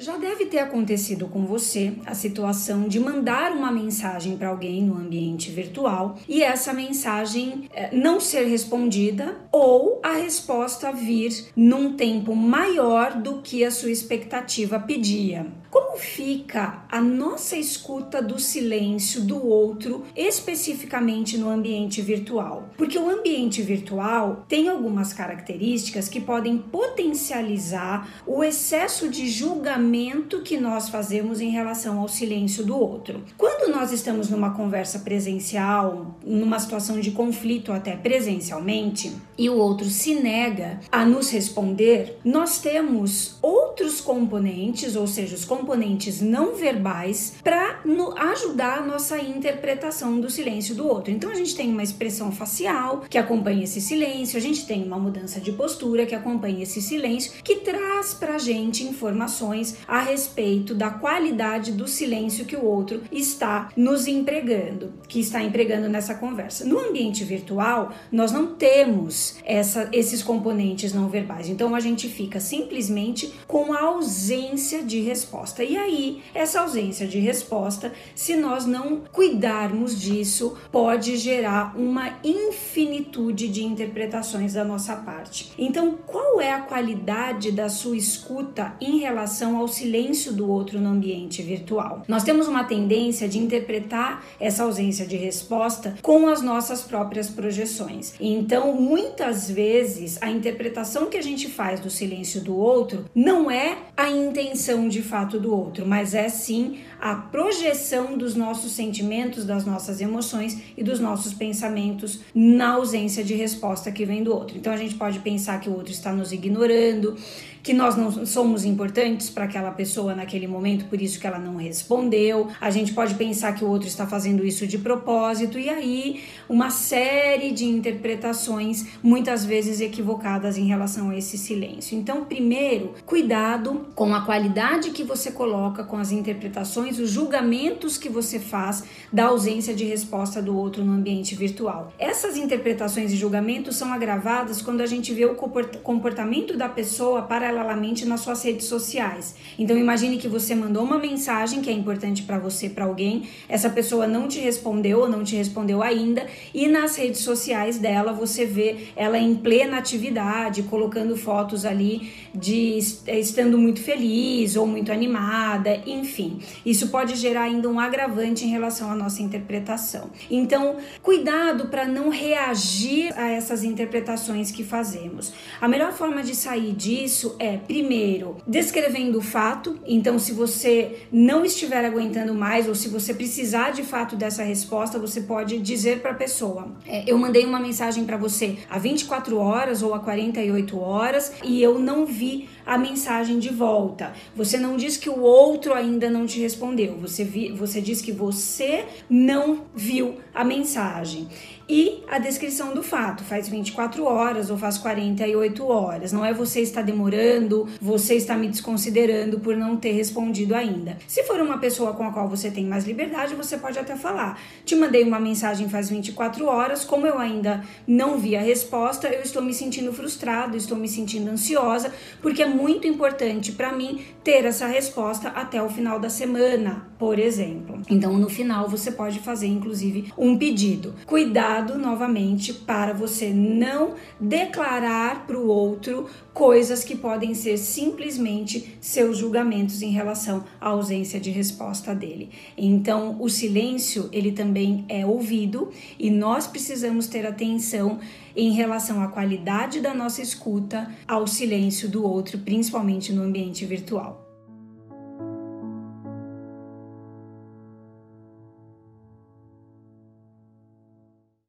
Já deve ter acontecido com você a situação de mandar uma mensagem para alguém no ambiente virtual e essa mensagem eh, não ser respondida ou a resposta vir num tempo maior do que a sua expectativa pedia. Como fica a nossa escuta do silêncio do outro, especificamente no ambiente virtual? Porque o ambiente virtual tem algumas características que podem potencializar o excesso de julgamento que nós fazemos em relação ao silêncio do outro. Quando nós estamos numa conversa presencial, numa situação de conflito até presencialmente, e o outro se nega a nos responder, nós temos outros componentes, ou seja, os componentes não verbais para ajudar a nossa interpretação do silêncio do outro. Então a gente tem uma expressão facial que acompanha esse silêncio, a gente tem uma mudança de postura que acompanha esse silêncio, que traz para a gente informações a respeito da qualidade do silêncio que o outro está nos empregando, que está empregando nessa conversa. No ambiente virtual, nós não temos essa, esses componentes não verbais, então a gente fica simplesmente com a ausência de resposta resposta. E aí, essa ausência de resposta, se nós não cuidarmos disso, pode gerar uma infinitude de interpretações da nossa parte. Então, qual é a qualidade da sua escuta em relação ao silêncio do outro no ambiente virtual? Nós temos uma tendência de interpretar essa ausência de resposta com as nossas próprias projeções. Então, muitas vezes, a interpretação que a gente faz do silêncio do outro não é a intenção de fato do outro, mas é sim a projeção dos nossos sentimentos, das nossas emoções e dos nossos pensamentos na ausência de resposta que vem do outro. Então a gente pode pensar que o outro está nos ignorando, que nós não somos importantes para aquela pessoa naquele momento, por isso que ela não respondeu. A gente pode pensar que o outro está fazendo isso de propósito e aí uma série de interpretações muitas vezes equivocadas em relação a esse silêncio. Então, primeiro, cuidado com a qualidade que você coloca com as interpretações, os julgamentos que você faz da ausência de resposta do outro no ambiente virtual. Essas interpretações e julgamentos são agravadas quando a gente vê o comportamento da pessoa paralelamente nas suas redes sociais. Então imagine que você mandou uma mensagem que é importante para você, para alguém, essa pessoa não te respondeu ou não te respondeu ainda, e nas redes sociais dela você vê ela em plena atividade, colocando fotos ali de estando muito feliz ou muito animada, enfim. Isso pode gerar ainda um agravante em relação à nossa interpretação. Então, cuidado para não reagir a essas interpretações que fazemos. A melhor forma de sair disso é, primeiro, descrevendo o fato. Então, se você não estiver aguentando mais ou se você precisar de fato dessa resposta, você pode dizer para a pessoa: é, Eu mandei uma mensagem para você há 24 horas ou há 48 horas e eu não vi a mensagem de volta. Você não diz que o outro ainda não te respondeu. Você, vi, você diz que você não viu a mensagem e a descrição do fato. Faz 24 horas ou faz 48 horas. Não é você está demorando, você está me desconsiderando por não ter respondido ainda. Se for uma pessoa com a qual você tem mais liberdade, você pode até falar: Te mandei uma mensagem faz 24 horas, como eu ainda não vi a resposta, eu estou me sentindo frustrado, estou me sentindo ansiosa, porque é muito importante para mim ter essa resposta até o final da semana, por exemplo. Então, no final, você pode fazer inclusive um pedido. Cuidado novamente para você não declarar para o outro coisas que podem ser simplesmente seus julgamentos em relação à ausência de resposta dele. Então, o silêncio, ele também é ouvido e nós precisamos ter atenção em relação à qualidade da nossa escuta ao silêncio do outro, principalmente no ambiente virtual.